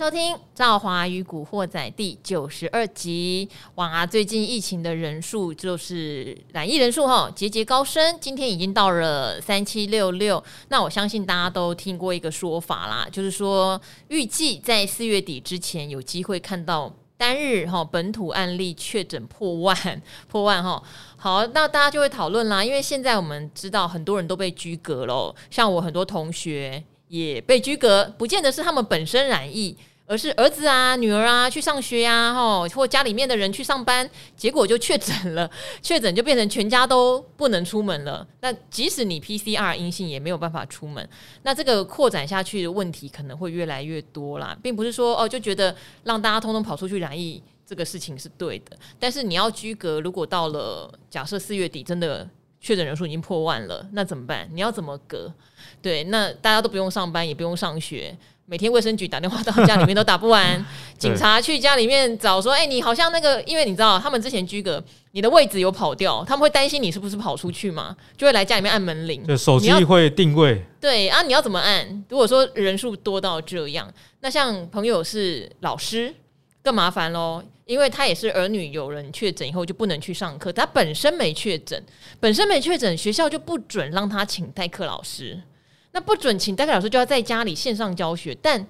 收听《赵华与古惑仔》第九十二集。哇，最近疫情的人数就是染疫人数哈节节高升，今天已经到了三七六六。那我相信大家都听过一个说法啦，就是说预计在四月底之前有机会看到单日哈本土案例确诊破万 破万哈。好，那大家就会讨论啦，因为现在我们知道很多人都被居隔了，像我很多同学也被居隔，不见得是他们本身染疫。而是儿子啊、女儿啊去上学呀，吼，或家里面的人去上班，结果就确诊了，确诊就变成全家都不能出门了。那即使你 PCR 阴性，也没有办法出门。那这个扩展下去的问题可能会越来越多啦，并不是说哦就觉得让大家通通跑出去染疫这个事情是对的。但是你要居隔，如果到了假设四月底真的确诊人数已经破万了，那怎么办？你要怎么隔？对，那大家都不用上班，也不用上学。每天卫生局打电话到家里面都打不完，警察去家里面找说：“哎、欸，你好像那个，因为你知道他们之前居格，你的位置有跑掉，他们会担心你是不是跑出去嘛，就会来家里面按门铃，就手机会定位。对啊，你要怎么按？如果说人数多到这样，那像朋友是老师更麻烦喽，因为他也是儿女有人确诊以后就不能去上课，他本身没确诊，本身没确诊，学校就不准让他请代课老师。”那不准请代课老师，就要在家里线上教学，但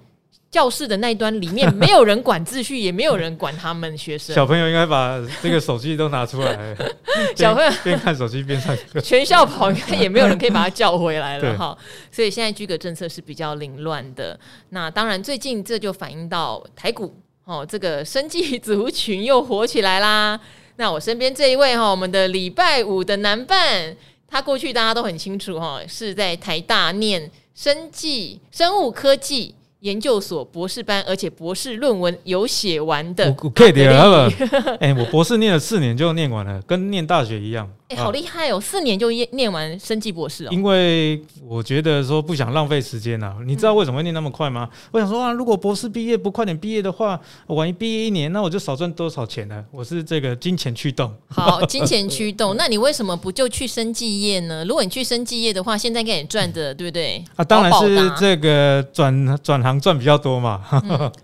教室的那一端里面没有人管秩序，也没有人管他们学生。小朋友应该把这个手机都拿出来，小朋友边看手机边上课，全校跑应该也没有人可以把他叫回来了哈。所以现在居格政策是比较凌乱的。那当然，最近这就反映到台股哦，这个生计族群又火起来啦。那我身边这一位哈，我们的礼拜五的男伴。他过去大家都很清楚哈，是在台大念生技生物科技研究所博士班，而且博士论文有写完的。我可以的，哎，我博士念了四年就念完了，跟念大学一样。哎、欸，好厉害哦！四年就念念完生技博士哦。因为我觉得说不想浪费时间呐。你知道为什么会念那么快吗？嗯、我想说啊，如果博士毕业不快点毕业的话，晚一毕业一年，那我就少赚多少钱呢？我是这个金钱驱动。好，金钱驱动。那你为什么不就去生技业呢？如果你去生技业的话，现在该你赚的，对不对？啊，当然是这个转转行赚比较多嘛。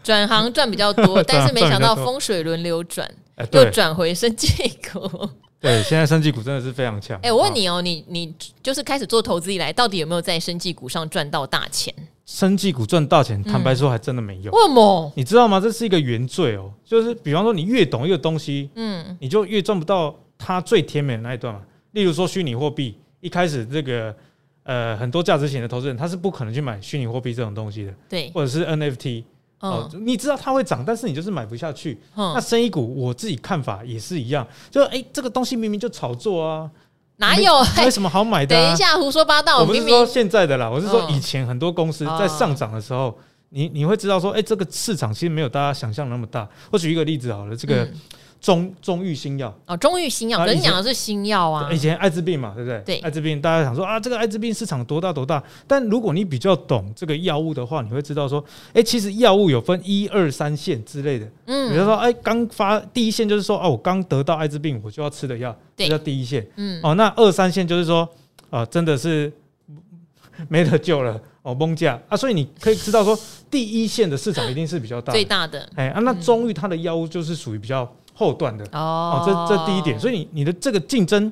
转、嗯、行赚比较多，但是没想到风水轮流转，欸、又转回生技股。对，现在生技股真的是非常强。哎、欸，我问你哦，你你就是开始做投资以来，到底有没有在生技股上赚到大钱？生技股赚大钱，坦白说还真的没有。为什么？你知道吗？这是一个原罪哦。就是比方说，你越懂一个东西，嗯，你就越赚不到它最甜美的那一段嘛。例如说，虚拟货币，一开始这个呃很多价值型的投资人，他是不可能去买虚拟货币这种东西的，对，或者是 NFT。哦，你知道它会涨，但是你就是买不下去。嗯、那生意股，我自己看法也是一样，就哎、欸，这个东西明明就炒作啊，哪有？有什么好买的、啊？等一下，胡说八道！我不是说现在的啦，我是说以前很多公司在上涨的时候，哦、你你会知道说，哎、欸，这个市场其实没有大家想象那么大。我举一个例子好了，这个。嗯中中裕新药哦，中裕新药，可是你讲的是新药啊。以前艾滋病嘛，对不对？对，艾滋病，大家想说啊，这个艾滋病市场多大多大？但如果你比较懂这个药物的话，你会知道说，哎，其实药物有分一二三线之类的。嗯，比如说，哎，刚发第一线就是说，哦，我刚得到艾滋病，我就要吃的药，这叫第一线。嗯，哦，那二三线就是说，啊，真的是 没得救了，哦，崩价啊，所以你可以知道说，第一线的市场一定是比较大，最大的。哎啊，那中裕它的药物就是属于比较。后段的哦，这这第一点，所以你你的这个竞争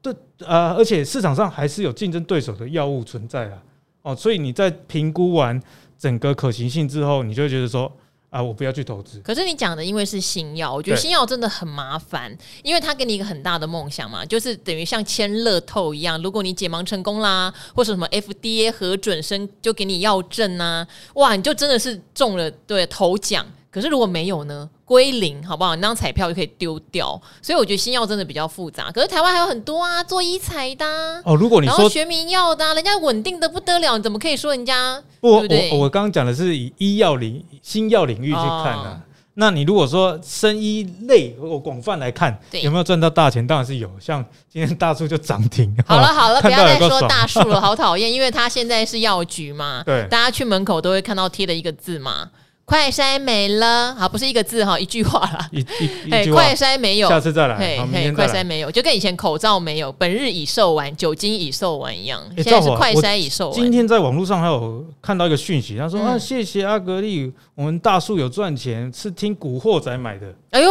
对呃，而且市场上还是有竞争对手的药物存在啊，哦，所以你在评估完整个可行性之后，你就会觉得说啊，我不要去投资。可是你讲的因为是新药，我觉得新药真的很麻烦，因为它给你一个很大的梦想嘛，就是等于像签乐透一样，如果你解盲成功啦，或者什么 FDA 核准生就给你药证呐，哇，你就真的是中了对头奖。可是如果没有呢？归零，好不好？你那张彩票就可以丢掉。所以我觉得新药真的比较复杂。可是台湾还有很多啊，做医材的、啊、哦。如果你说学名药的、啊，人家稳定的不得了，你怎么可以说人家？不？我我刚刚讲的是以医药领新药领域去看、啊。哦、那你如果说生医类我广泛来看，有没有赚到大钱？当然是有。像今天大树就涨停。好了 好了，不要再说大树了，好讨厌，因为他现在是药局嘛。对，大家去门口都会看到贴的一个字嘛。快筛没了，好，不是一个字哈，一句话啦。一一哎，快筛没有，下次再来。嘿，好，快筛没有，就跟以前口罩没有，本日已售完，酒精已售完一样。现在是快筛已售完。今天在网络上还有看到一个讯息，他说啊，谢谢阿格力，我们大树有赚钱，是听古惑仔买的。哎呦，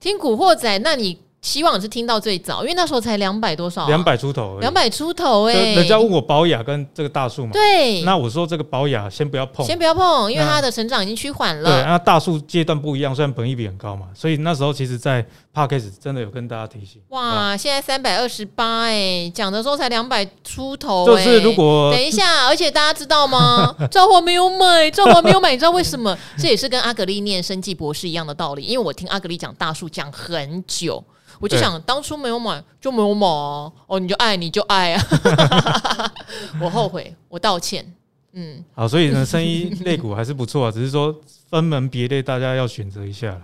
听古惑仔，那你？希望是听到最早，因为那时候才两百多少、啊，两百出头，两百出头哎、欸。人家问我宝雅跟这个大树嘛，对，那我说这个宝雅先不要碰，先不要碰，因为它的成长已经趋缓了。对，那大树阶段不一样，虽然本益比很高嘛，所以那时候其实，在 Podcast 真的有跟大家提醒。哇，现在三百二十八哎，讲的时候才两百出头、欸，就是如果等一下，而且大家知道吗？赵华没有买，赵华没有买，你知道为什么？这也是跟阿格力念生技博士一样的道理，因为我听阿格力讲大树讲很久。我就想当初没有买就没有买哦，你就爱你就爱啊！我后悔，我道歉。嗯，好，所以呢，生意类股还是不错啊，只是说分门别类，大家要选择一下。了。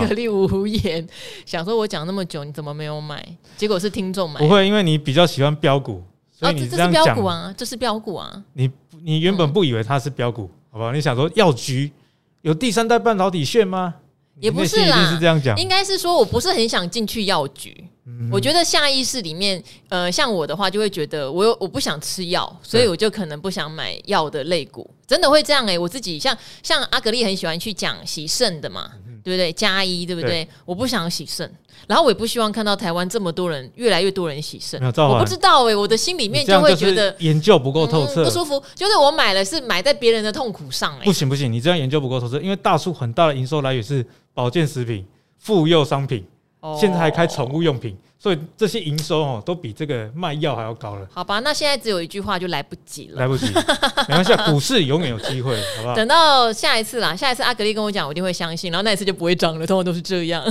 可力无言，想说我讲那么久，你怎么没有买？结果是听众买。不会，因为你比较喜欢标股，所以你这样讲、啊，这是标股啊。你你原本不以为它是标股，好不好？你想说药局有第三代半导体线吗？也不是啦，是这样讲，应该是说我不是很想进去药局。嗯、我觉得下意识里面，呃，像我的话，就会觉得我有我不想吃药，所以我就可能不想买药的肋骨，真的会这样哎、欸。我自己像像阿格丽很喜欢去讲洗肾的嘛，嗯、对不对？加一对不对？对我不想洗肾。然后我也不希望看到台湾这么多人，越来越多人洗肾。我不知道哎、欸，我的心里面就会觉得研究不够透彻、嗯，不舒服。就是我买了是买在别人的痛苦上哎、欸。不行不行，你这样研究不够透彻，因为大树很大的营收来源是保健食品、妇幼商品，哦、现在还开宠物用品。所以这些营收哦，都比这个卖药还要高了。好吧，那现在只有一句话，就来不及了。来不及，没关系，股市永远有机会，好不好？等到下一次啦，下一次阿格力跟我讲，我一定会相信，然后那一次就不会涨了，通常都是这样。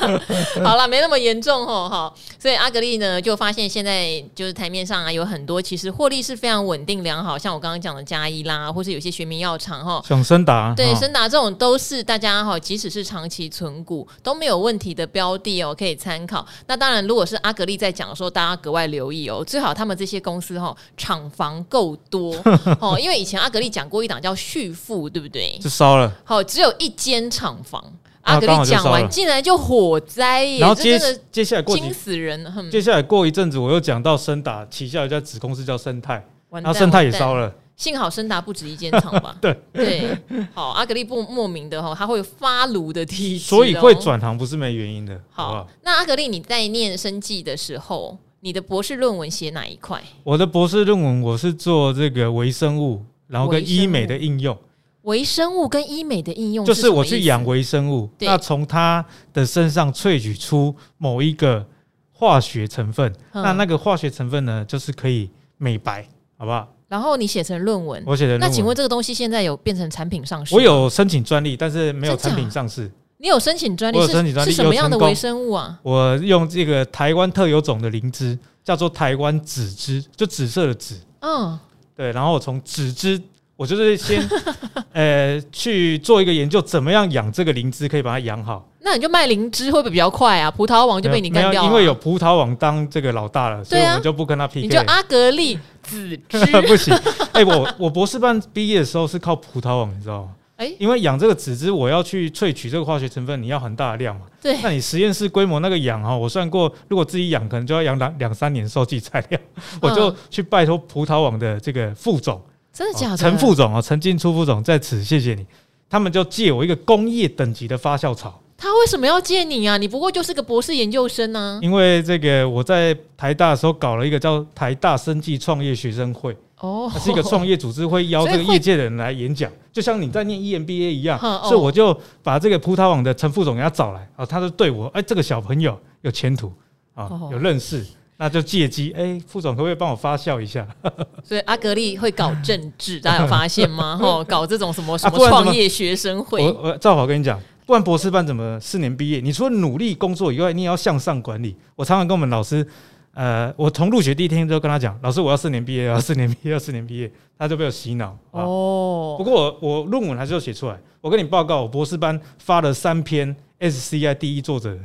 好了，没那么严重哦，好。所以阿格力呢，就发现现在就是台面上啊，有很多其实获利是非常稳定良好，像我刚刚讲的嘉一啦，或是有些学名药厂哈，像森达，对，森达这种都是大家哈，即使是长期存股都没有问题的标的哦，可以参考。那当然，如果是阿格力在在讲的时候，大家格外留意哦。最好他们这些公司哈，厂房够多哦。因为以前阿格力讲过一档叫旭富，对不对？就烧了。好，只有一间厂房。阿格力讲完，竟然就火灾耶！然后接接下来惊死人。接下来过一阵子，我又讲到森达旗下有一家子公司叫生态，然后生态也烧了。幸好森达不止一间厂吧？对对。好，阿格力不莫名的哈，它会发炉的体质，所以会转行不是没原因的。好，好，那阿格力你在念生技的时候，你的博士论文写哪一块？我的博士论文我是做这个微生物，然后跟医美的应用。微生物跟医美的应用，就是我去养微生物，那从它的身上萃取出某一个化学成分，那那个化学成分呢，就是可以美白，好不好？然后你写成论文，我写的。那请问这个东西现在有变成产品上市？我有申请专利，但是没有产品上市。你有申请专利？我有申请专利是什么样的微生物啊？我用这个台湾特有种的灵芝，叫做台湾紫芝，就紫色的紫。嗯，对。然后我从紫芝，我就是先 呃去做一个研究，怎么样养这个灵芝，可以把它养好。那你就卖灵芝会不会比较快啊？葡萄王就被你干掉了，因为有葡萄王当这个老大了，所以我们就不跟他 PK。你就阿格力紫芝不行。哎，我我博士班毕业的时候是靠葡萄网，你知道吗？哎，因为养这个籽汁，我要去萃取这个化学成分，你要很大的量嘛。对，那你实验室规模那个养哈，我算过，如果自己养，可能就要养两两三年收集材料。我就去拜托葡萄网的这个副总，真的假的？陈副总啊，陈进初副总在此，谢谢你。他们就借我一个工业等级的发酵槽。他为什么要借你啊？你不过就是个博士研究生呢、啊。因为这个我在台大的时候搞了一个叫台大生技创业学生会，哦，它是一个创业组织，会邀 这个业界的人来演讲，就像你在念 EMBA 一样。所以我就把这个葡萄网的陈副总给他找来啊，他就对我，哎，这个小朋友有前途啊，有认识，那就借机，哎，副总可不可以帮我发酵一下？所以阿格力会搞政治，大家有发现吗？哦，搞这种什么什么创业学生会，我我赵华跟你讲。不然博士班怎么四年毕业？你除了努力工作以外，你也要向上管理。我常常跟我们老师，呃，我从入学第一天就跟他讲，老师我要四年毕业，要四年毕业，要四年毕业，他就被我洗脑。哦。不过我我论文还是要写出来。我跟你报告，我博士班发了三篇 SCI 第一作者的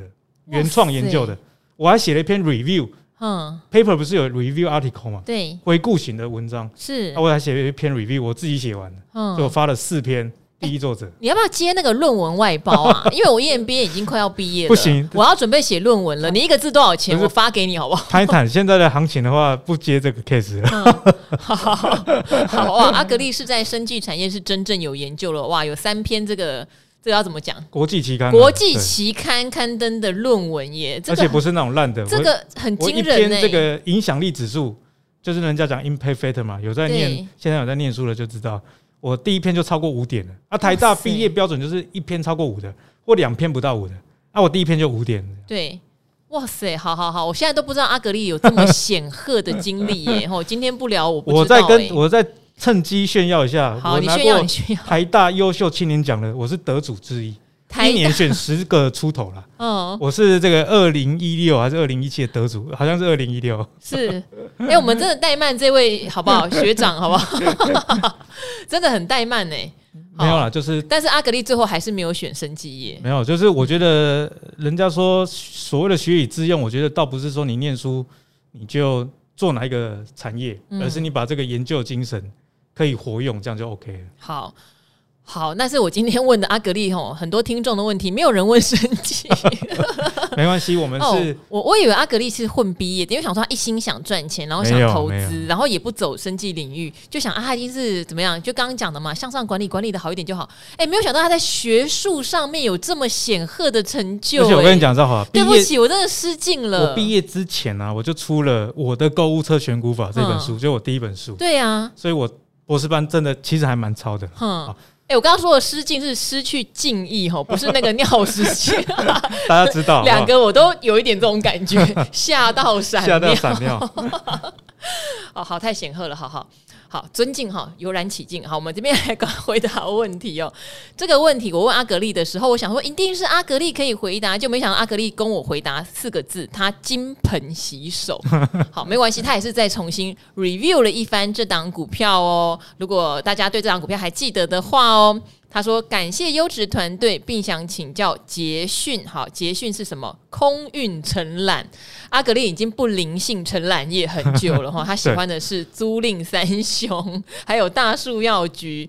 原创研究的，我还写了一篇 review。嗯。paper 不是有 review article 吗？对。回顾型的文章是。我还写了一篇 review，我自己写完的。嗯。就我发了四篇。第一作者，你要不要接那个论文外包啊？因为我 EMBA 已经快要毕业了，不行，我要准备写论文了。你一个字多少钱？我发给你好不好？谈一谈现在的行情的话，不接这个 case 了。嗯、好好好，好哇！阿格力是在生技产业是真正有研究了哇，有三篇这个这个要怎么讲？国际期刊、啊，国际期刊刊登的论文耶，这个、而且不是那种烂的，这个很惊人呢。这个影响力指数就是人家讲 impact factor 嘛，有在念，现在有在念书的就知道。我第一篇就超过五点了啊！台大毕业标准就是一篇超过五的，或两篇不到五的啊！我第一篇就五点。对，哇塞，好好好！我现在都不知道阿格力有这么显赫的经历耶！吼，今天不聊我不知道。我在跟我在趁机炫耀一下，好，你炫耀，你炫耀。台大优秀青年奖的，我是得主之一。一年选十个出头了，嗯，我是这个二零一六还是二零一七的得主？好像是二零一六。是，哎、欸，我们真的怠慢这位好不好？学长好不好？真的很怠慢呢。没有啦，就是，但是阿格力最后还是没有选生技业。没有，就是我觉得人家说所谓的学以致用，我觉得倒不是说你念书你就做哪一个产业，而是你把这个研究精神可以活用，这样就 OK 了。好。好，那是我今天问的阿格力吼，很多听众的问题，没有人问生计。没关系，我们是，哦、我我以为阿格力是混毕业的，因为想说他一心想赚钱，然后想投资，然后也不走生计领域，就想啊，他一定是怎么样？就刚刚讲的嘛，向上管理管理的好一点就好。哎、欸，没有想到他在学术上面有这么显赫的成就、欸。而且我跟你讲，赵华，对不起，我真的失敬了。我毕业之前呢、啊，我就出了我的购物车选股法这本书，嗯、就我第一本书。对啊，所以我博士班真的其实还蛮超的。嗯。欸、我刚刚说的失敬是失去敬意哈，不是那个尿失禁。大家知道，两个我都有一点这种感觉，吓到闪尿，吓到闪尿。哦，好，太显赫了，好好。好，尊敬哈，油然起敬。好，我们这边来回答问题哦。这个问题我问阿格丽的时候，我想说一定是阿格丽可以回答，就没想到阿格丽跟我回答四个字，他金盆洗手。好，没关系，他也是再重新 review 了一番这档股票哦。如果大家对这档股票还记得的话哦。他说：“感谢优质团队，并想请教捷讯。好，捷讯是什么？空运承揽。阿格力已经不灵性承揽业很久了哈。他喜欢的是租赁三雄，还有大树药局。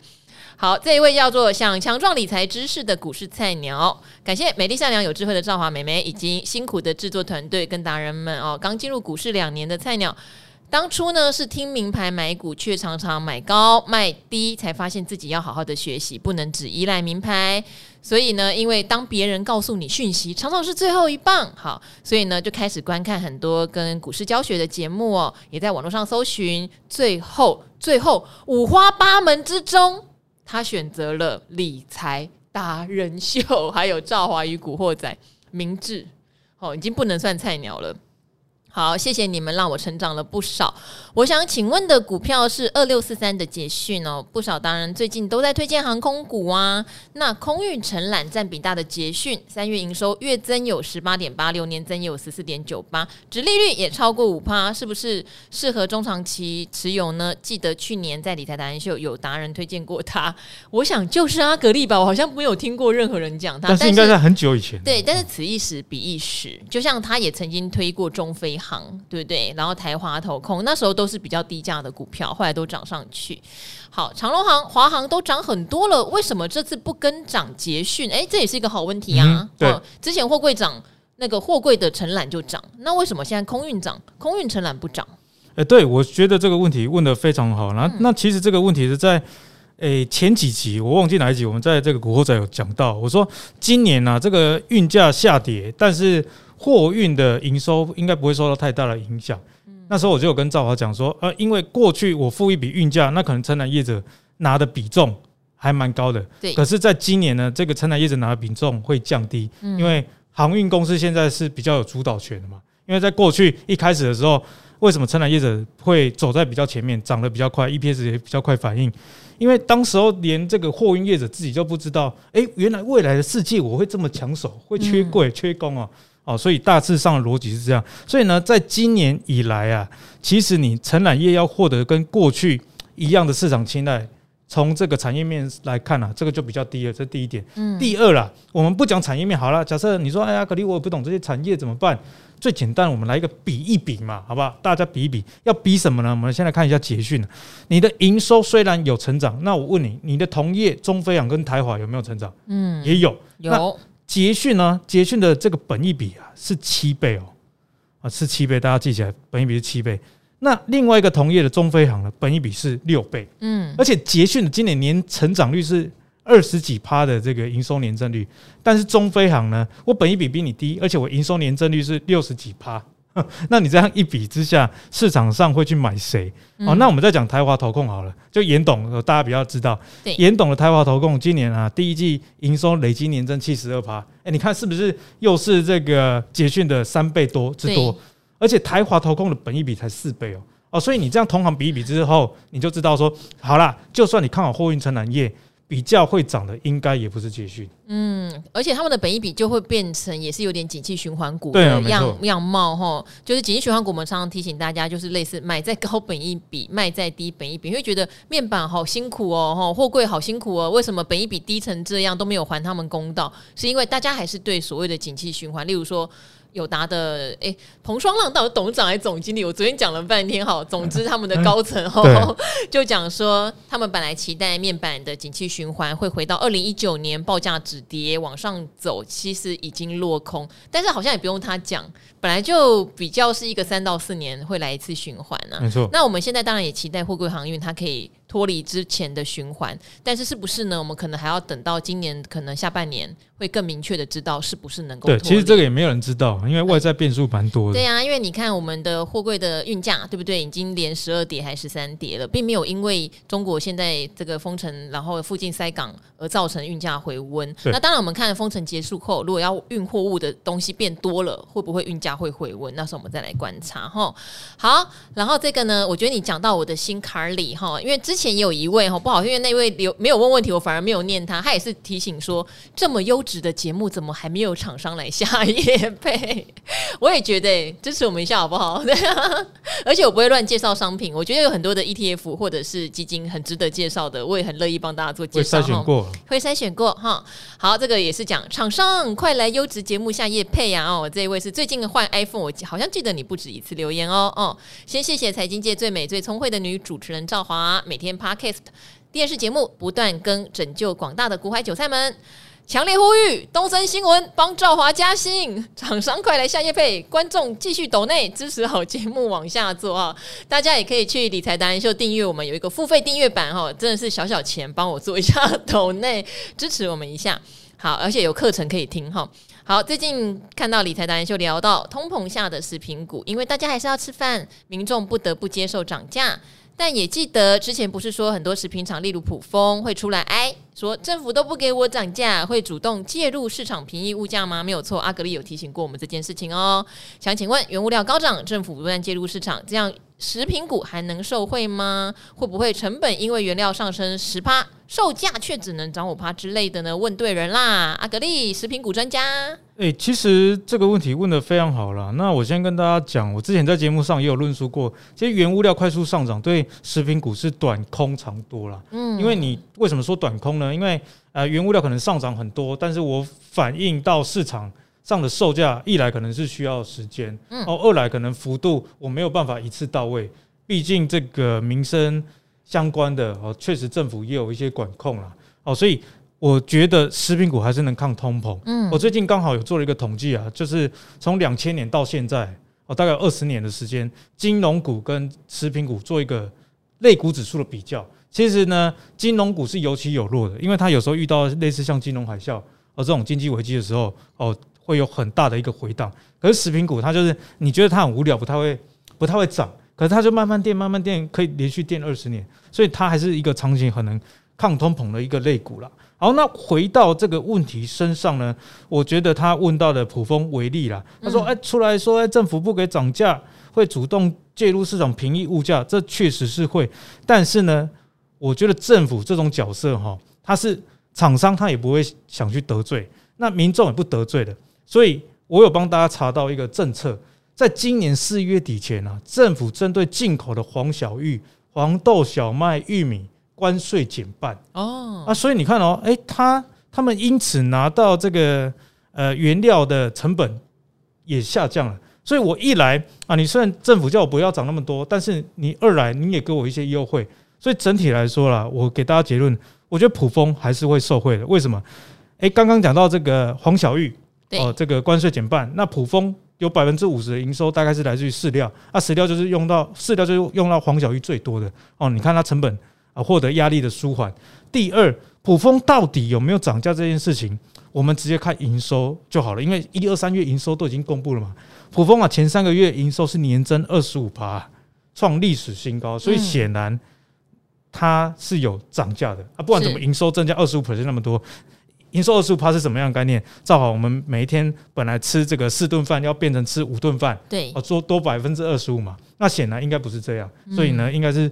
好，这一位叫做想强壮理财知识的股市菜鸟。感谢美丽善良有智慧的赵华美眉，以及辛苦的制作团队跟达人们哦。刚进入股市两年的菜鸟。”当初呢是听名牌买股，却常常买高卖低，才发现自己要好好的学习，不能只依赖名牌。所以呢，因为当别人告诉你讯息，常常是最后一棒。好，所以呢就开始观看很多跟股市教学的节目哦，也在网络上搜寻。最后，最后五花八门之中，他选择了理财达人秀，还有赵华与古惑仔明智。哦，已经不能算菜鸟了。好，谢谢你们，让我成长了不少。我想请问的股票是二六四三的捷讯哦，不少当然最近都在推荐航空股啊。那空运承揽占比大的捷讯，三月营收月增有十八点八六，年增有十四点九八，殖利率也超过五趴，是不是适合中长期持有呢？记得去年在理财达人秀有达人推荐过它，我想就是阿格力吧，我好像没有听过任何人讲它，但是应该在很久以前。对，但是此一时彼一时，就像他也曾经推过中飞。行对不对？然后台华投控那时候都是比较低价的股票，后来都涨上去。好，长隆行、华航都涨很多了，为什么这次不跟涨捷讯？哎，这也是一个好问题啊。嗯、对、哦，之前货柜涨，那个货柜的承揽就涨，那为什么现在空运涨，空运承揽不涨？哎，对，我觉得这个问题问的非常好。那、嗯、那其实这个问题是在诶前几集我忘记哪一集，我们在这个古惑仔有讲到，我说今年呢、啊、这个运价下跌，但是。货运的营收应该不会受到太大的影响。那时候我就有跟赵华讲说，呃，因为过去我付一笔运价，那可能承揽业者拿的比重还蛮高的。对。可是，在今年呢，这个承揽业者拿的比重会降低，因为航运公司现在是比较有主导权的嘛。因为在过去一开始的时候，为什么承揽业者会走在比较前面，涨得比较快，EPS 也比较快反应？因为当时候连这个货运业者自己就不知道，诶，原来未来的世界我会这么抢手，会缺柜、缺工啊。哦，所以大致上的逻辑是这样。所以呢，在今年以来啊，其实你承揽业要获得跟过去一样的市场青睐，从这个产业面来看啊，这个就比较低了，这是第一点。嗯，第二啦，我们不讲产业面好了。假设你说，哎呀，可丽我也不懂这些产业怎么办？最简单，我们来一个比一比嘛，好不好？大家比一比，要比什么呢？我们先来看一下捷讯。你的营收虽然有成长，那我问你，你的同业中飞航跟台华有没有成长？嗯，也有。有。捷讯呢？捷讯的这个本益比啊是七倍哦，啊是七倍，大家记起来，本益比是七倍。那另外一个同业的中飞航呢，本益比是六倍，嗯，而且捷讯的今年年成长率是二十几趴的这个营收年增率，但是中飞航呢，我本益比比你低，而且我营收年增率是六十几趴，那你这样一比之下，市场上会去买谁？哦，那我们再讲台华投控好了，就严董，大家比较知道，严董的台华投控今年啊，第一季营收累计年增七十二趴，哎，你看是不是又是这个捷讯的三倍多之多？而且台华投控的本益比才四倍哦。哦，所以你这样同行比一比之后，你就知道说，好啦，就算你看好货运承揽业，比较会涨的，应该也不是捷讯。嗯，而且他们的本益比就会变成也是有点景气循环股的样、啊、样貌哈，就是景气循环股，我们常常提醒大家，就是类似买在高本益比，卖在低本益比，你会觉得面板好辛苦哦，哈，货柜好辛苦哦，为什么本益比低成这样都没有还他们公道？是因为大家还是对所谓的景气循环，例如说。友达的诶，彭双浪到底董事长还是总经理？我昨天讲了半天哈，总之他们的高层哈、嗯、就讲说，他们本来期待面板的景气循环会回到二零一九年报价止跌往上走，其实已经落空。但是好像也不用他讲，本来就比较是一个三到四年会来一次循环呢、啊。没错。那我们现在当然也期待货柜航运它可以。脱离之前的循环，但是是不是呢？我们可能还要等到今年，可能下半年会更明确的知道是不是能够。对，其实这个也没有人知道，因为外在变数蛮多的。对呀、啊，因为你看我们的货柜的运价，对不对？已经连十二跌还是十三跌了，并没有因为中国现在这个封城，然后附近塞港而造成运价回温。那当然，我们看封城结束后，如果要运货物的东西变多了，会不会运价会回温？那时候我们再来观察哈。好，然后这个呢，我觉得你讲到我的心坎里哈，因为之前。前也有一位哈，不好，因为那位留没有问问题，我反而没有念他。他也是提醒说，这么优质的节目，怎么还没有厂商来下夜配？我也觉得支持我们一下好不好？对啊，而且我不会乱介绍商品。我觉得有很多的 ETF 或者是基金很值得介绍的，我也很乐意帮大家做介绍。会筛选过，会筛选过哈。好，这个也是讲厂商快来优质节目下夜配呀！哦，这一位是最近换 iPhone，我好像记得你不止一次留言哦。哦，先谢谢财经界最美最聪慧的女主持人赵华，每天。Podcast 电视节目不断跟，拯救广大的股海韭菜们，强烈呼吁东森新闻帮赵华加薪，厂商快来下夜配，观众继续抖内支持好节目往下做啊！大家也可以去理财达人秀订阅，我们有一个付费订阅版哈，真的是小小钱帮我做一下抖内支持我们一下，好，而且有课程可以听哈。好，最近看到理财达人秀聊到通膨下的食品股，因为大家还是要吃饭，民众不得不接受涨价。但也记得之前不是说很多食品厂，例如普丰会出来哎，说政府都不给我涨价，会主动介入市场平抑物价吗？没有错，阿格力有提醒过我们这件事情哦。想请问，原物料高涨，政府不断介入市场，这样食品股还能受惠吗？会不会成本因为原料上升十趴，售价却只能涨五趴之类的呢？问对人啦，阿格力食品股专家。诶、欸，其实这个问题问的非常好了。那我先跟大家讲，我之前在节目上也有论述过，其实原物料快速上涨对食品股是短空长多了。嗯，因为你为什么说短空呢？因为呃，原物料可能上涨很多，但是我反映到市场上的售价，一来可能是需要时间，嗯，哦，二来可能幅度我没有办法一次到位，毕竟这个民生相关的哦，确实政府也有一些管控了，哦，所以。我觉得食品股还是能抗通膨。嗯，我最近刚好有做了一个统计啊，就是从两千年到现在，哦，大概二十年的时间，金融股跟食品股做一个类股指数的比较。其实呢，金融股是有起有落的，因为它有时候遇到类似像金融海啸哦这种经济危机的时候，哦，会有很大的一个回档。可是食品股它就是你觉得它很无聊，不太会不太会涨，可是它就慢慢垫慢慢垫，可以连续垫二十年，所以它还是一个长期很能抗通膨的一个类股了。好，那回到这个问题身上呢，我觉得他问到的普丰为例啦，他说：“哎，出来说，哎，政府不给涨价，会主动介入市场平抑物价，这确实是会。但是呢，我觉得政府这种角色哈，他是厂商，他也不会想去得罪，那民众也不得罪的。所以我有帮大家查到一个政策，在今年四月底前啊，政府针对进口的黄小玉、黄豆、小麦、玉米。关税减半哦，啊，所以你看哦，哎，他他们因此拿到这个呃原料的成本也下降了，所以我一来啊，你虽然政府叫我不要涨那么多，但是你二来你也给我一些优惠，所以整体来说啦，我给大家结论，我觉得普丰还是会受惠的。为什么？哎，刚刚讲到这个黄小玉哦，这个关税减半，那普丰。有百分之五十的营收大概是来自于饲料，那饲料就是用到饲料就是用到黄小玉最多的哦。你看它成本啊，获得压力的舒缓。第二，普丰到底有没有涨价这件事情，我们直接看营收就好了，因为一二三月营收都已经公布了嘛。普丰啊，前三个月营收是年增二十五趴，创历史新高，所以显然它是有涨价的啊。不管怎么营收增加二十五 percent 那么多。营收二十五趴是什么样的概念？正好我们每一天本来吃这个四顿饭，要变成吃五顿饭，对，哦，多多百分之二十五嘛。那显然应该不是这样，所以呢，应该是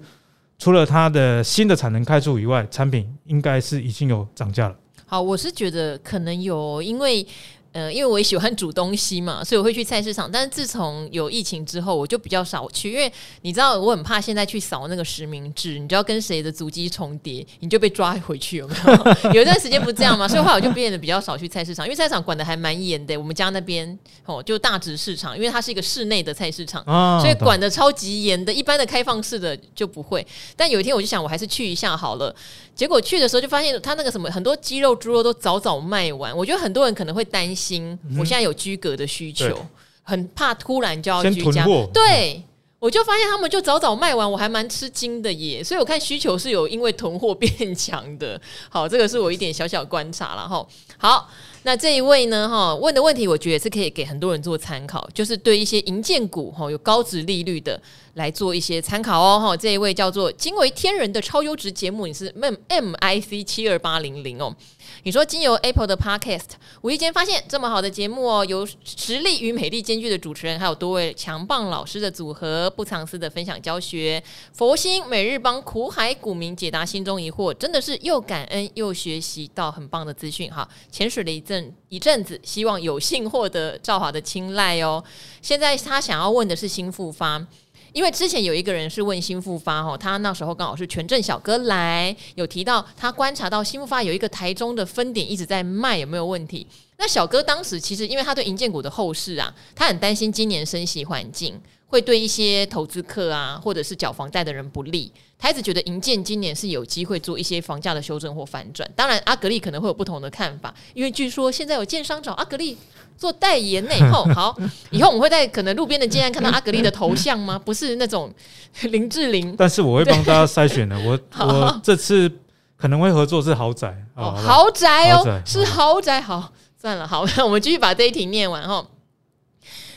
除了它的新的产能开出以外，产品应该是已经有涨价了。好，我是觉得可能有，因为。呃，因为我也喜欢煮东西嘛，所以我会去菜市场。但是自从有疫情之后，我就比较少去，因为你知道，我很怕现在去扫那个实名制，你知道跟谁的足迹重叠，你就被抓回去，有没有？有一段时间不这样嘛，所以后来我就变得比较少去菜市场，因为菜市场管的还蛮严的。我们家那边哦，就大直市场，因为它是一个室内的菜市场，所以管的超级严的。一般的开放式的就不会。但有一天我就想，我还是去一下好了。结果去的时候就发现，他那个什么很多鸡肉、猪肉都早早卖完。我觉得很多人可能会担心。心，我现在有居格的需求，很怕突然就要居家。对，我就发现他们就早早卖完，我还蛮吃惊的耶。所以我看需求是有因为囤货变强的。好，这个是我一点小小观察了哈。好，那这一位呢哈问的问题，我觉得是可以给很多人做参考，就是对一些银建股哈有高值利率的来做一些参考哦哈。这一位叫做惊为天人的超优质节目，你是 M M I C 七二八零零哦。你说经由 Apple 的 Podcast，无意间发现这么好的节目哦，有实力与美丽兼具的主持人，还有多位强棒老师的组合，不藏私的分享教学，佛心每日帮苦海股民解答心中疑惑，真的是又感恩又学习到很棒的资讯哈。潜水了一阵一阵子，希望有幸获得赵华的青睐哦。现在他想要问的是新复发。因为之前有一个人是问新复发哈，他那时候刚好是权证小哥来，有提到他观察到新复发有一个台中的分点一直在卖，有没有问题？那小哥当时其实因为他对银建股的后市啊，他很担心今年升息环境会对一些投资客啊或者是缴房贷的人不利，他一直觉得银建今年是有机会做一些房价的修正或反转。当然阿格力可能会有不同的看法，因为据说现在有建商找阿格力。做代言内后好，以后我们会在可能路边的街上看到阿格力的头像吗？不是那种 林志玲，但是我会帮大家筛选的。我 我这次可能会合作是豪宅哦，豪宅哦，是豪宅。好，算了，好，那我们继续把这一题念完哈。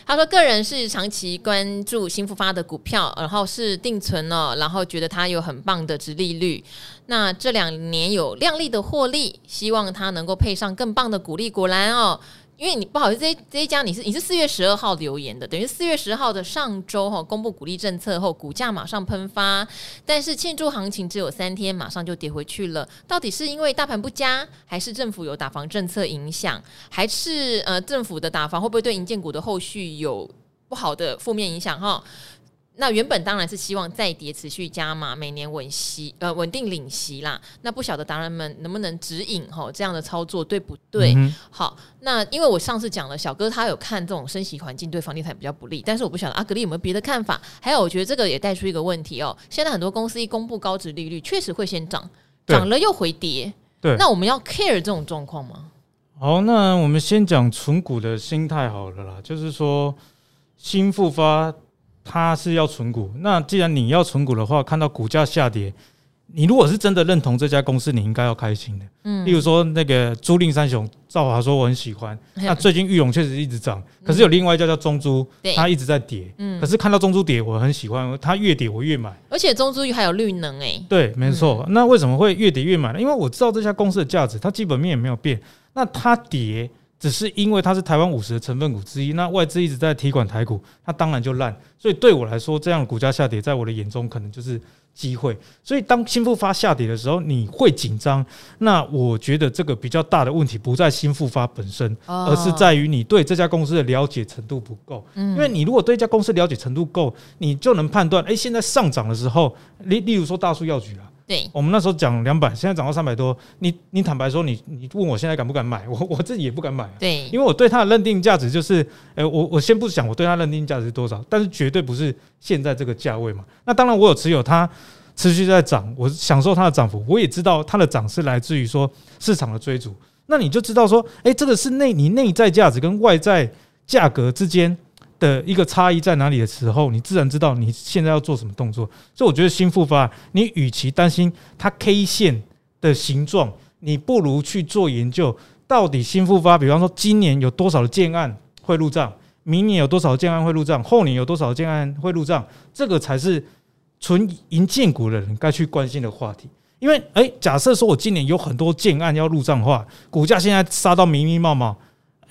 他说，个人是长期关注新复发的股票，然后是定存哦，然后觉得它有很棒的值利率。那这两年有亮丽的获利，希望它能够配上更棒的股利。果然哦。因为你不好意思，这这一家你是你是四月十二号留言的，等于四月十号的上周哈公布鼓励政策后，股价马上喷发，但是庆祝行情只有三天，马上就跌回去了。到底是因为大盘不佳，还是政府有打房政策影响，还是呃政府的打房会不会对银建股的后续有不好的负面影响哈？那原本当然是希望再跌持续加码，每年稳息呃稳定领息啦。那不晓得达人们能不能指引吼这样的操作对不对？嗯、好，那因为我上次讲了，小哥他有看这种升息环境对房地产比较不利，但是我不晓得阿格力有没有别的看法。还有，我觉得这个也带出一个问题哦，现在很多公司一公布高值利率，确实会先涨，涨了又回跌。对，那我们要 care 这种状况吗？好，那我们先讲存股的心态好了啦，就是说新复发。他是要存股，那既然你要存股的话，看到股价下跌，你如果是真的认同这家公司，你应该要开心的。嗯，例如说那个租赁三雄，赵华说我很喜欢。那最近玉龙确实一直涨，可是有另外一家叫中珠，它一直在跌。嗯，可是看到中珠跌，我很喜欢，它越跌我越买。而且中珠还有绿能诶、欸。对，没错。那为什么会越跌越买呢？因为我知道这家公司的价值，它基本面也没有变。那它跌。只是因为它是台湾五十的成分股之一，那外资一直在提管台股，它当然就烂。所以对我来说，这样的股价下跌，在我的眼中可能就是机会。所以当新复发下跌的时候，你会紧张。那我觉得这个比较大的问题不在新复发本身，而是在于你对这家公司的了解程度不够。因为你如果对一家公司了解程度够，你就能判断，哎，现在上涨的时候，例例如说大树药局啦。对，我们那时候讲两百，现在涨到三百多，你你坦白说，你你问我现在敢不敢买？我我自己也不敢买。对，因为我对它的认定价值就是，哎，我我先不讲我对它认定价值是多少，但是绝对不是现在这个价位嘛。那当然我有持有它，持续在涨，我享受它的涨幅，我也知道它的涨是来自于说市场的追逐。那你就知道说，哎，这个是内你内在价值跟外在价格之间的一个差异在哪里的时候，你自然知道你现在要做什么动作。所以我觉得新复发，你与其担心它 K 线的形状，你不如去做研究，到底新复发，比方说今年有多少的建案会入账，明年有多少的建案会入账，后年有多少的建案会入账，这个才是纯银建股的人该去关心的话题。因为，哎，假设说我今年有很多建案要入账的话，股价现在杀到密密麻麻。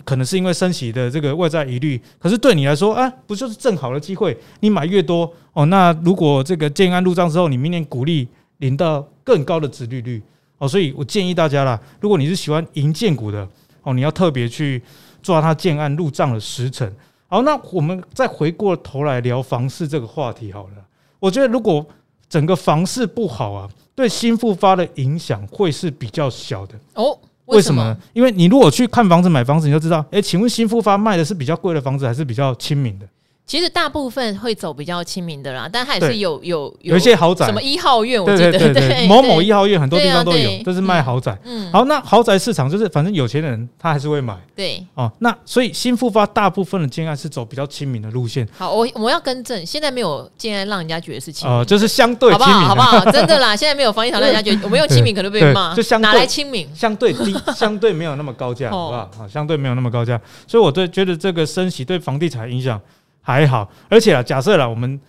可能是因为升息的这个外在疑虑，可是对你来说，啊，不就是正好的机会？你买越多哦，那如果这个建安入账之后，你明年股利领到更高的殖利率哦，所以我建议大家啦，如果你是喜欢银建股的哦，你要特别去抓它建安入账的时辰。好，那我们再回过头来聊房市这个话题好了。我觉得如果整个房市不好啊，对新复发的影响会是比较小的哦。为什么呢？因为你如果去看房子、买房子，你就知道，哎，请问新复发卖的是比较贵的房子，还是比较亲民的？其实大部分会走比较亲民的啦，但还是有有有，有一些豪宅，什么一号院，我记得对某某一号院很多地方都有，都是卖豪宅。嗯，好，那豪宅市场就是反正有钱人他还是会买。对哦，那所以新复发大部分的建案是走比较亲民的路线。好，我我要更正，现在没有建案让人家觉得是亲民，哦，就是相对亲民，好不好？真的啦，现在没有房地产让人家觉得我们用亲民，可能被骂，就相对拿来亲民，相对低，相对没有那么高价，好不好？好，相对没有那么高价，所以我对觉得这个升息对房地产影响。还好，而且啊，假设了，我们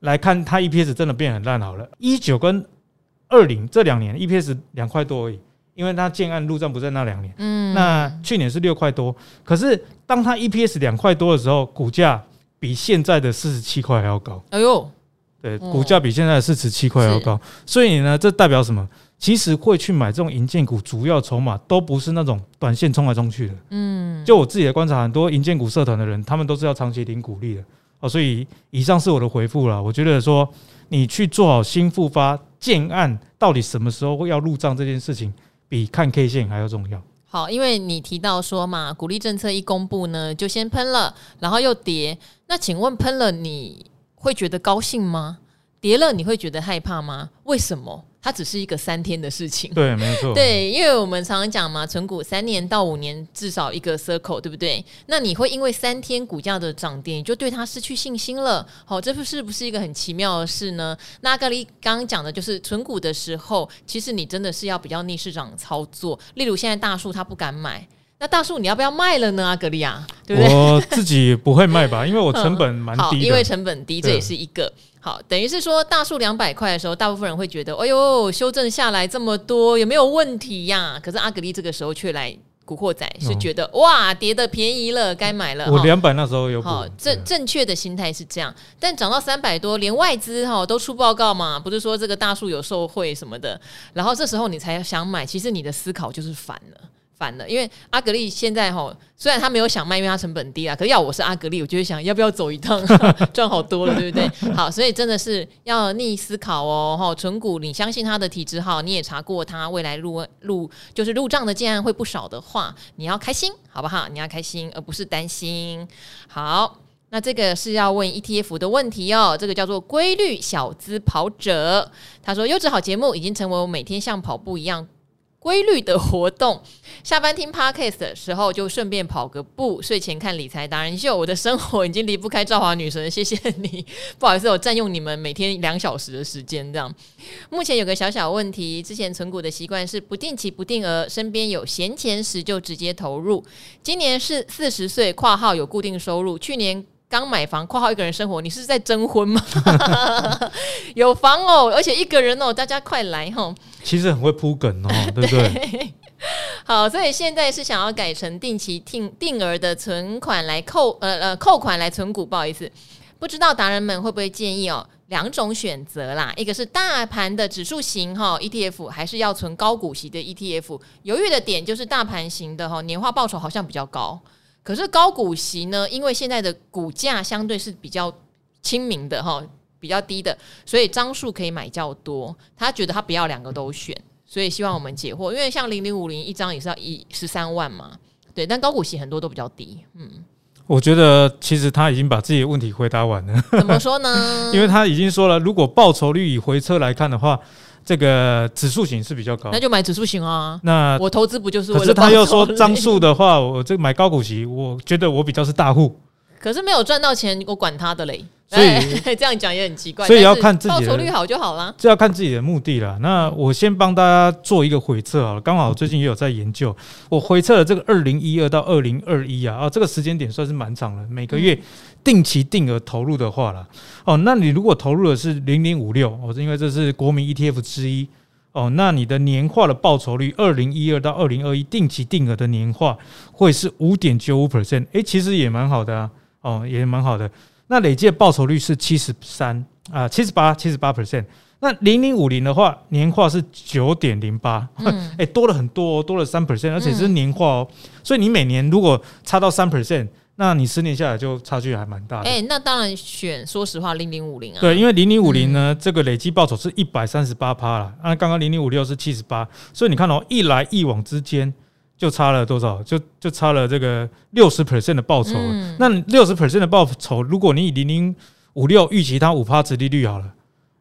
来看它 EPS 真的变很烂好了，一九跟二零这两年 EPS 两块多而已，因为它建案入账不在那两年，嗯，那去年是六块多，可是当它 EPS 两块多的时候，股价比现在的四十七块还要高，哎呦，对，股价比现在的四十七块还要高，所以呢，这代表什么？其实会去买这种银建股，主要筹码都不是那种短线冲来冲去的。嗯，就我自己的观察，很多银建股社团的人，他们都是要长期领股利的。哦，所以以上是我的回复了。我觉得说，你去做好新复发建案，到底什么时候会要入账这件事情，比看 K 线还要重要。好，因为你提到说嘛，股利政策一公布呢，就先喷了，然后又跌。那请问喷了你会觉得高兴吗？跌了你会觉得害怕吗？为什么？它只是一个三天的事情，对，没错。对，因为我们常常讲嘛，存股三年到五年至少一个 circle，对不对？那你会因为三天股价的涨跌，你就对它失去信心了？好，这是不是一个很奇妙的事呢？那刚刚讲的就是存股的时候，其实你真的是要比较逆市场操作。例如现在大树他不敢买，那大树你要不要卖了呢？阿格力啊，对不对？我自己不会卖吧，因为我成本蛮低的。好，因为成本低，这也是一个。好，等于是说大树两百块的时候，大部分人会觉得，哎呦，修正下来这么多，有没有问题呀、啊？可是阿格力这个时候却来古惑仔，是觉得、哦、哇，跌的便宜了，该买了。我两百那时候有好正正确的心态是这样，但涨到三百多，连外资哈都出报告嘛，不是说这个大树有受贿什么的，然后这时候你才想买，其实你的思考就是反了。烦了，因为阿格力现在哈，虽然他没有想卖，因为他成本低啊，可是要我是阿格力，我就会想要不要走一趟，赚好多了，对不对？好，所以真的是要逆思考哦，哈，存股你相信他的体质好，你也查过他未来入入就是入账的建案会不少的话，你要开心，好不好？你要开心，而不是担心。好，那这个是要问 ETF 的问题哦，这个叫做规律小资跑者，他说优质好节目已经成为我每天像跑步一样。规律的活动，下班听 Podcast 的时候就顺便跑个步，睡前看理财达人秀。我的生活已经离不开赵华女神，谢谢你。不好意思，我占用你们每天两小时的时间。这样，目前有个小小问题，之前存股的习惯是不定期不定额，身边有闲钱时就直接投入。今年是四十岁，括号有固定收入，去年。刚买房，括号一个人生活，你是在征婚吗？有房哦，而且一个人哦，大家快来哈！其实很会铺梗哦，对不对？对好，所以现在是想要改成定期定定额的存款来扣呃呃扣款来存股，不好意思，不知道达人们会不会建议哦？两种选择啦，一个是大盘的指数型哈 ETF，还是要存高股息的 ETF？犹豫的点就是大盘型的哈，年化报酬好像比较高。可是高股息呢？因为现在的股价相对是比较亲民的哈，比较低的，所以张数可以买较多。他觉得他不要两个都选，所以希望我们解惑。因为像零零五零一张也是要一十三万嘛，对，但高股息很多都比较低。嗯，我觉得其实他已经把自己的问题回答完了。怎么说呢？因为他已经说了，如果报酬率以回撤来看的话。这个指数型是比较高，那就买指数型啊。那我投资不就是为了？可是他又 说张数的话，我这个买高股息，我觉得我比较是大户。可是没有赚到钱，我管他的嘞。所以 这样讲也很奇怪。所以要看自己的报酬率好就好啦。这要看自己的目的啦。那我先帮大家做一个回测好了，刚好最近也有在研究，我回测了这个二零一二到二零二一啊，啊，这个时间点算是蛮长了，每个月定期定额投入的话了，哦，那你如果投入的是零零五六，哦，因为这是国民 ETF 之一。哦，那你的年化的报酬率，二零一二到二零二一定期定额的年化会是五点九五 percent，诶，其实也蛮好的啊，哦，也蛮好的。那累计报酬率是七十三啊，七十八，七十八 percent。那零零五零的话，年化是九点零八，诶，多了很多，哦多了三 percent，而且是年化哦。所以你每年如果差到三 percent。那你十年下来就差距还蛮大的。哎、欸，那当然选，说实话，零零五零啊。对，因为零零五零呢，嗯、这个累计报酬是一百三十八趴了。那刚刚零零五六是七十八，所以你看哦，一来一往之间就差了多少？就就差了这个六十 percent 的报酬。嗯、那六十 percent 的报酬，如果你以零零五六预期它五趴殖利率好了，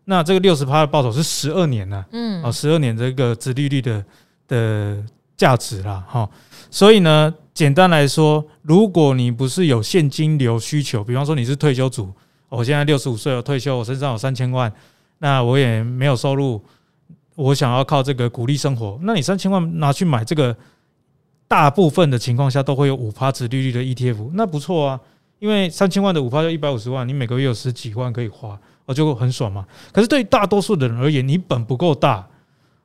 那这个六十趴的报酬是十二年呢？嗯，啊，十二年这个殖利率的的价值啦，哈。所以呢。简单来说，如果你不是有现金流需求，比方说你是退休族，我现在六十五岁了，退休，我身上有三千万，那我也没有收入，我想要靠这个鼓励生活，那你三千万拿去买这个，大部分的情况下都会有五趴值利率的 ETF，那不错啊，因为三千万的五趴就一百五十万，你每个月有十几万可以花，哦就很爽嘛。可是对大多数的人而言，你本不够大，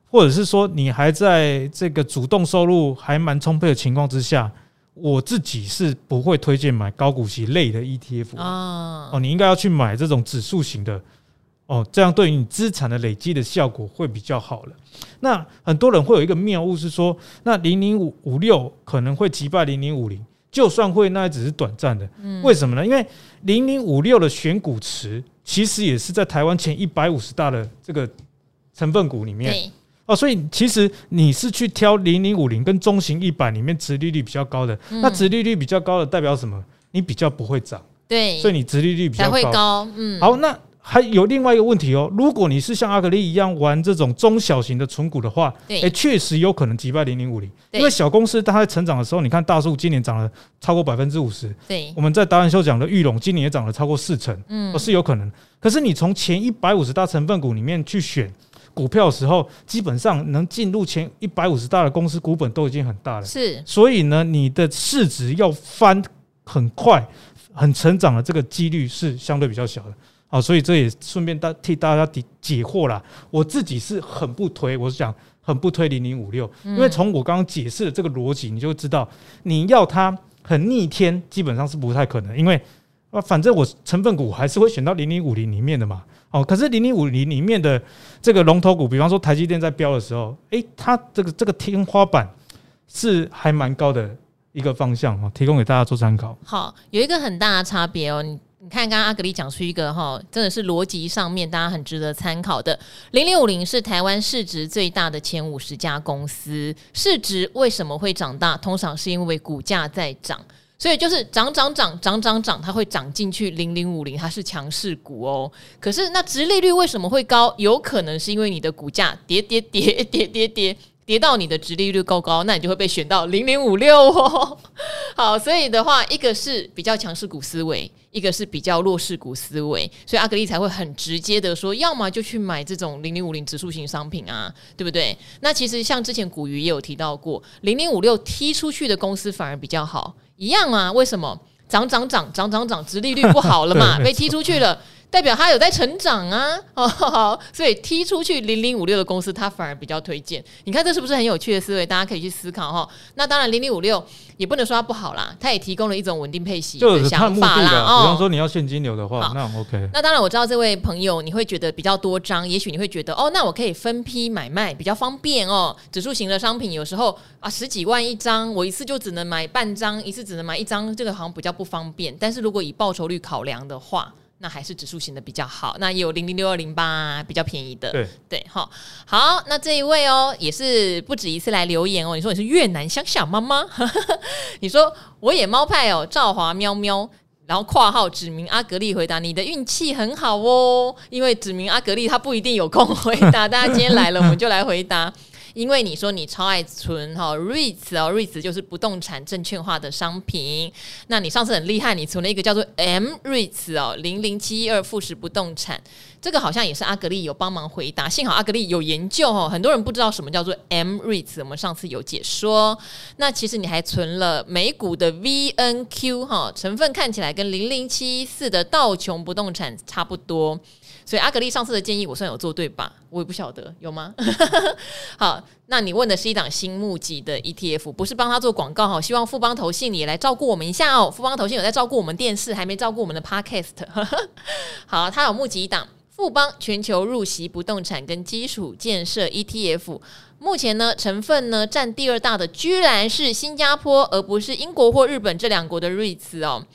或者是说你还在这个主动收入还蛮充沛的情况之下。我自己是不会推荐买高股息类的 ETF 哦，哦，你应该要去买这种指数型的哦，这样对于你资产的累积的效果会比较好了。那很多人会有一个谬误是说，那零零五五六可能会击败零零五零，就算会，那也只是短暂的。为什么呢？因为零零五六的选股池其实也是在台湾前一百五十大的这个成分股里面。哦，所以其实你是去挑零零五零跟中型一百里面殖利率比较高的，嗯、那殖利率比较高的代表什么？你比较不会涨，对，所以你殖利率比较高。会高，嗯。好，那还有另外一个问题哦，如果你是像阿格力一样玩这种中小型的存股的话，哎对，确实有可能击败零零五零，因为小公司它在成长的时候，你看大树今年涨了超过百分之五十，对，我们在达人秀讲的裕隆今年也涨了超过四成，嗯，是有可能。可是你从前一百五十大成分股里面去选。股票的时候，基本上能进入前一百五十大的公司，股本都已经很大了。是，所以呢，你的市值要翻很快、很成长的这个几率是相对比较小的。好，所以这也顺便大替大家解解惑啦。我自己是很不推，我是讲很不推零零五六，因为从我刚刚解释的这个逻辑，你就知道你要它很逆天，基本上是不太可能，因为啊，反正我成分股还是会选到零零五零里面的嘛。哦，可是零零五零里面的这个龙头股，比方说台积电在标的时候，诶，它这个这个天花板是还蛮高的一个方向哈，提供给大家做参考。好，有一个很大的差别哦，你你看刚刚阿格力讲出一个哈，真的是逻辑上面大家很值得参考的。零零五零是台湾市值最大的前五十家公司，市值为什么会长大？通常是因为股价在涨。所以就是涨涨涨涨涨涨，它会涨进去零零五零，它是强势股哦。可是那殖利率为什么会高？有可能是因为你的股价跌跌跌跌跌跌到你的殖利率够高，那你就会被选到零零五六哦。好，所以的话，一个是比较强势股思维，一个是比较弱势股思维，所以阿格丽才会很直接的说，要么就去买这种零零五零指数型商品啊，对不对？那其实像之前古鱼也有提到过，零零五六踢出去的公司反而比较好。一样啊？为什么涨涨涨涨涨涨，殖利率不好了嘛？被踢出去了。代表他有在成长啊，哦，所以踢出去零零五六的公司，他反而比较推荐。你看这是不是很有趣的思维？大家可以去思考哈。那当然零零五六也不能说它不好啦，它也提供了一种稳定配息的想法啦。哦，比方说你要现金流的话，那 OK。那当然我知道这位朋友你会觉得比较多张，也许你会觉得哦，那我可以分批买卖比较方便哦。指数型的商品有时候啊十几万一张，我一次就只能买半张，一次只能买一张，这个好像比较不方便。但是如果以报酬率考量的话，那还是指数型的比较好。那也有零零六二零八比较便宜的，对对，好，好，那这一位哦，也是不止一次来留言哦。你说你是越南乡下妈妈，你说我也猫派哦，赵华喵喵。然后括号指明阿格丽回答，你的运气很好哦，因为指明阿格丽他不一定有空回答，大家今天来了，我们就来回答。因为你说你超爱存哈 REITs 哦，REITs 就是不动产证券化的商品。那你上次很厉害，你存了一个叫做 M REITs 哦，零零七一二富时不动产，这个好像也是阿格丽有帮忙回答。幸好阿格丽有研究哦，很多人不知道什么叫做 M REITs，我们上次有解说。那其实你还存了美股的 VNQ 哈，成分看起来跟零零七一四的道琼不动产差不多。所以阿格丽上次的建议我算有做对吧？我也不晓得有吗？好，那你问的是一档新募集的 ETF，不是帮他做广告哈。希望富邦投信也来照顾我们一下哦。富邦投信有在照顾我们电视，还没照顾我们的 Podcast。好，他有募集一档富邦全球入息不动产跟基础建设 ETF，目前呢成分呢占第二大的居然是新加坡，而不是英国或日本这两国的 REITs 哦。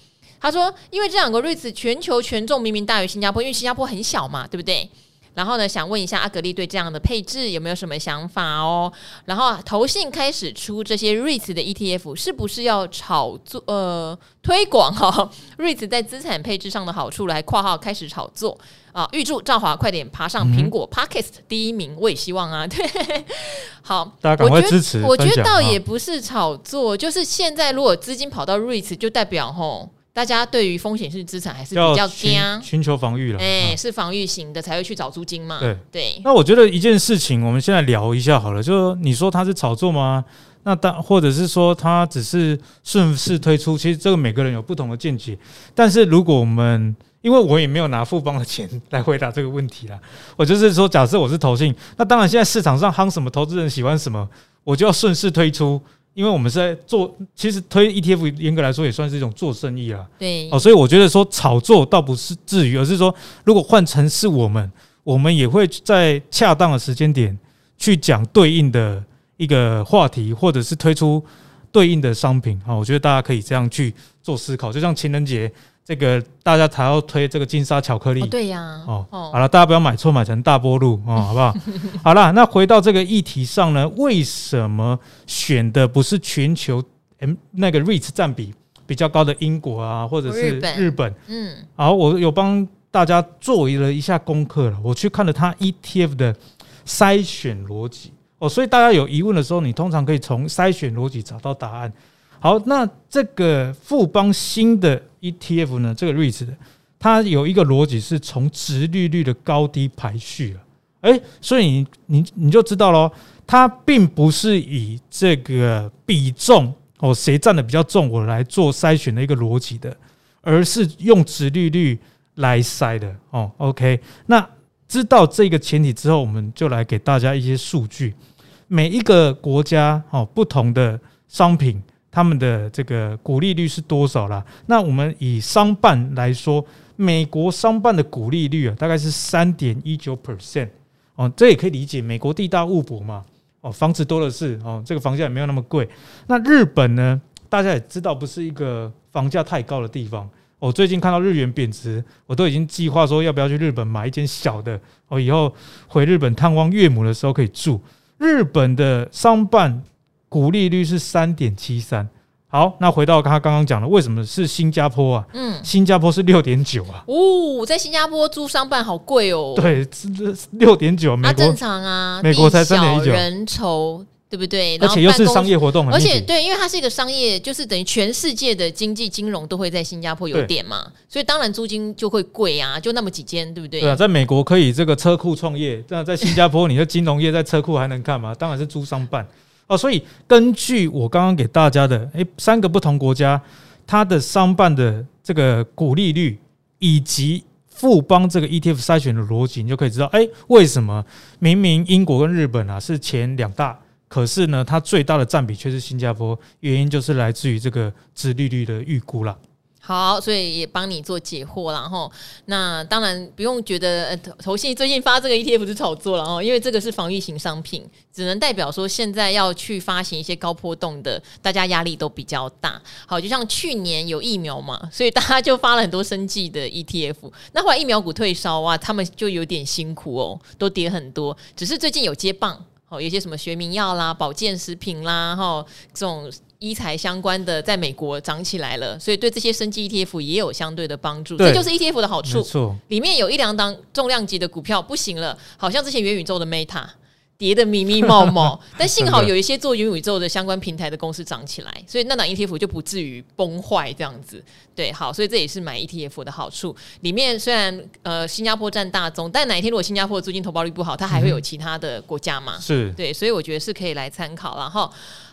他说：“因为这两个 REITs 全球权重明明大于新加坡，因为新加坡很小嘛，对不对？然后呢，想问一下阿格丽对这样的配置有没有什么想法哦？然后投信开始出这些 REITs 的 ETF，是不是要炒作呃推广哈、哦、REITs 在资产配置上的好处来括号开始炒作啊？预祝赵华快点爬上苹果 Podcast 第一名，我也希望啊。对，好，大家赶快支持。我觉得倒也不是炒作，就是现在如果资金跑到 REITs，就代表吼。”大家对于风险性资产还是比较惊，寻求防御了。哎，是防御型的才会去找租金嘛？对对。那我觉得一件事情，我们现在聊一下好了。就是你说它是炒作吗？那当或者是说它只是顺势推出？其实这个每个人有不同的见解。但是如果我们，因为我也没有拿富邦的钱来回答这个问题啦，我就是说，假设我是投信，那当然现在市场上夯什么，投资人喜欢什么，我就要顺势推出。因为我们是在做，其实推 ETF 严格来说也算是一种做生意啦。对，哦，所以我觉得说炒作倒不是至于，而是说如果换成是我们，我们也会在恰当的时间点去讲对应的一个话题，或者是推出对应的商品。啊，我觉得大家可以这样去做思考，就像情人节。这个大家才要推这个金沙巧克力，哦对呀，哦，好了，大家不要买错，买成大波路哦，好不好？好了，那回到这个议题上呢，为什么选的不是全球 M 那个 REITs 占比比较高的英国啊，或者是日本？嗯，好，我有帮大家做了一下功课了，我去看了它 ETF 的筛选逻辑哦，所以大家有疑问的时候，你通常可以从筛选逻辑找到答案。好，那这个富邦新的 ETF 呢，这个 REITs 的，它有一个逻辑是从殖利率的高低排序了，诶，所以你你你就知道喽，它并不是以这个比重哦，谁占的比较重，我来做筛选的一个逻辑的，而是用殖利率来筛的哦。OK，那知道这个前提之后，我们就来给大家一些数据，每一个国家哦，不同的商品。他们的这个股利率是多少啦？那我们以商办来说，美国商办的股利率啊，大概是三点一九 percent 哦，这也可以理解，美国地大物博嘛，哦，房子多的是哦，这个房价也没有那么贵。那日本呢？大家也知道，不是一个房价太高的地方。我最近看到日元贬值，我都已经计划说要不要去日本买一间小的，哦，以后回日本探望岳母的时候可以住。日本的商办。股利率是三点七三，好，那回到他刚刚讲的，为什么是新加坡啊？嗯，新加坡是六点九啊。哦，在新加坡租商办好贵哦。对，是六点九，美国、啊、正常啊，美国才三点一九。人稠，对不对？而且又是商业活动，而且对，因为它是一个商业，就是等于全世界的经济金融都会在新加坡有点嘛，所以当然租金就会贵啊，就那么几间，对不对？对啊，在美国可以这个车库创业，那在新加坡，你的金融业在车库还能干嘛？当然是租商办。哦，所以根据我刚刚给大家的，诶，三个不同国家它的商办的这个股利率，以及富邦这个 ETF 筛选的逻辑，你就可以知道，诶，为什么明明英国跟日本啊是前两大，可是呢，它最大的占比却是新加坡，原因就是来自于这个殖利率的预估啦。好，所以也帮你做解惑，然后那当然不用觉得呃投信最近发这个 ETF 是炒作了哦，因为这个是防御型商品，只能代表说现在要去发行一些高波动的，大家压力都比较大。好，就像去年有疫苗嘛，所以大家就发了很多生技的 ETF，那后来疫苗股退烧啊，他们就有点辛苦哦，都跌很多，只是最近有接棒。哦，有些什么学名药啦、保健食品啦，哈，这种医材相关的，在美国涨起来了，所以对这些生技 ETF 也有相对的帮助。这就是 ETF 的好处。里面有一两档重量级的股票不行了，好像之前元宇宙的 Meta。跌的密密茂茂，但幸好有一些做元宇宙的相关平台的公司涨起来，所以那档 ETF 就不至于崩坏这样子。对，好，所以这也是买 ETF 的好处。里面虽然呃新加坡占大宗，但哪一天如果新加坡的租金投报率不好，它还会有其他的国家嘛？是对，所以我觉得是可以来参考。然后。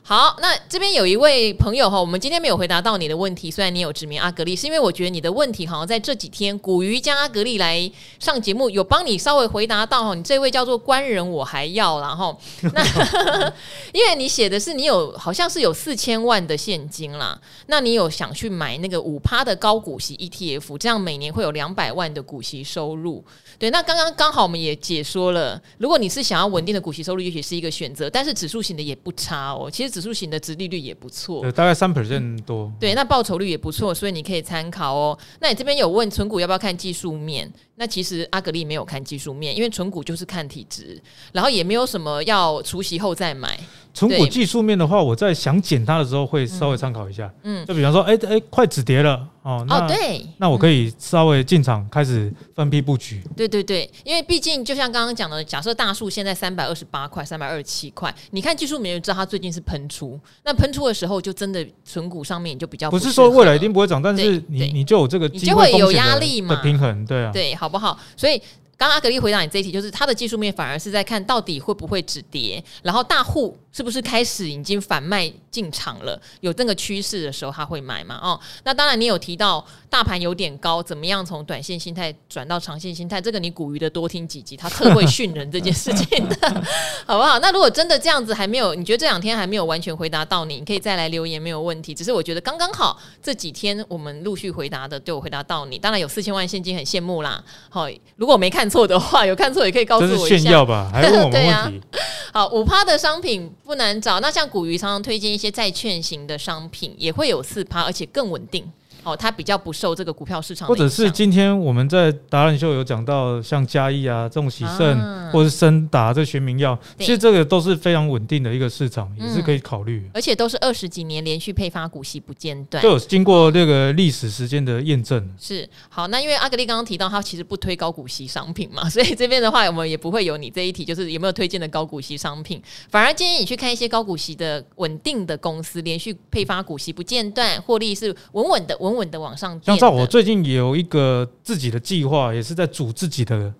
好，那这边有一位朋友哈，我们今天没有回答到你的问题，虽然你有指名阿格力，是因为我觉得你的问题好像在这几天古鱼加阿格力来上节目，有帮你稍微回答到哈。你这位叫做官人，我还要然后 那因为你写的是你有好像是有四千万的现金啦，那你有想去买那个五趴的高股息 ETF，这样每年会有两百万的股息收入。对，那刚刚刚好我们也解说了，如果你是想要稳定的股息收入，也许是一个选择，但是指数型的也不差哦。其实指数型的殖利率也不错，大概三 percent 多。对，那报酬率也不错，所以你可以参考哦。那你这边有问存股要不要看技术面？那其实阿格力没有看技术面，因为存股就是看体质，然后也没有什么要除息后再买。存股技术面的话，我在想减它的时候会稍微参考一下。嗯，就比方说，哎、欸、哎、欸，快止跌了哦，那哦对，那我可以稍微进场开始分批布局。对对对，因为毕竟就像刚刚讲的，假设大树现在三百二十八块、三百二十七块，你看技术面就知道它最近是喷出。那喷出的时候，就真的存股上面你就比较不，不是说未来一定不会涨，但是你你就有这个机会有压力嘛，平衡对啊，对，好不好？所以。刚刚阿格力回答你这一题，就是它的技术面反而是在看到底会不会止跌，然后大户是不是开始已经反卖进场了，有这个趋势的时候他会买嘛？哦，那当然你有提到大盘有点高，怎么样从短线心态转到长线心态？这个你古鱼的多听几集，他特会训人这件事情的，好不好？那如果真的这样子还没有，你觉得这两天还没有完全回答到你，你可以再来留言没有问题。只是我觉得刚刚好这几天我们陆续回答的对我回答到你，当然有四千万现金很羡慕啦。好，如果我没看。错的话，有看错也可以告诉我一下。炫耀吧，还问我们问题。对啊，好，五趴的商品不难找。那像古鱼常常推荐一些债券型的商品，也会有四趴，而且更稳定。哦，它比较不受这个股票市场，或者是今天我们在达人秀有讲到，像嘉义啊这种喜盛，啊、或者是森达这学名药，其实这个都是非常稳定的一个市场，也是可以考虑、嗯。而且都是二十几年连续配发股息不间断，就有经过那个历史时间的验证。是。好，那因为阿格丽刚刚提到，他其实不推高股息商品嘛，所以这边的话，我们也不会有你这一题，就是有没有推荐的高股息商品，反而建议你去看一些高股息的稳定的公司，连续配发股息不间断，获利是稳稳的、稳稳的往上。像照我最近也有一个自己的计划，也是在组自己的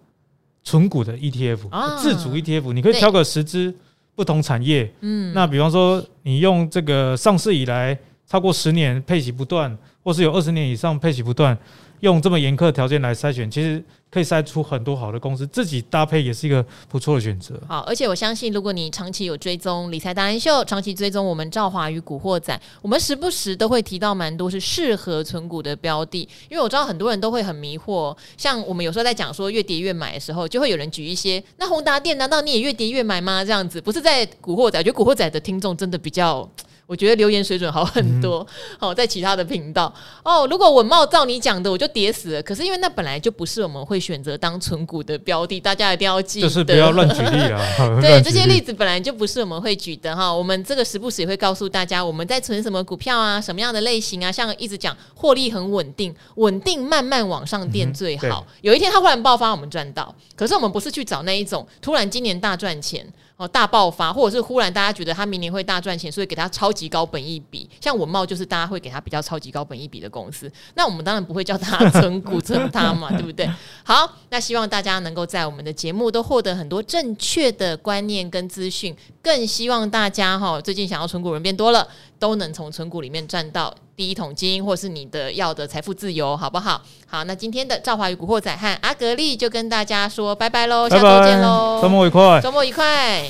纯股的 ETF，、啊、自主 ETF，你可以挑个十只不同产业，嗯，那比方说你用这个上市以来超过十年配息不断，或是有二十年以上配息不断，用这么严苛的条件来筛选，其实。可以筛出很多好的公司，自己搭配也是一个不错的选择。好，而且我相信，如果你长期有追踪理财达人秀，长期追踪我们赵华与古惑仔，我们时不时都会提到蛮多是适合存股的标的。因为我知道很多人都会很迷惑，像我们有时候在讲说越跌越买的时候，就会有人举一些，那宏达电难道你也越跌越买吗？这样子不是在古惑仔，我觉得古惑仔的听众真的比较。我觉得留言水准好很多，好、嗯哦、在其他的频道哦。如果稳懋照你讲的，我就跌死了。可是因为那本来就不是我们会选择当存股的标的，大家一定要记得，就是不要乱举例啊。对，这些例子本来就不是我们会举的哈。我们这个时不时也会告诉大家，我们在存什么股票啊，什么样的类型啊，像一直讲获利很稳定，稳定慢慢往上垫最好。嗯、有一天它忽然爆发，我们赚到。可是我们不是去找那一种突然今年大赚钱。哦，大爆发，或者是忽然大家觉得他明年会大赚钱，所以给他超级高本一笔，像文茂就是大家会给他比较超级高本一笔的公司。那我们当然不会叫他 存股存他嘛，对不对？好，那希望大家能够在我们的节目都获得很多正确的观念跟资讯，更希望大家哈，最近想要存股人变多了，都能从存股里面赚到第一桶金，或是你的要的财富自由，好不好？好，那今天的赵华与古惑仔和阿格力就跟大家说拜拜喽，下周见喽，周末愉快，周末愉快。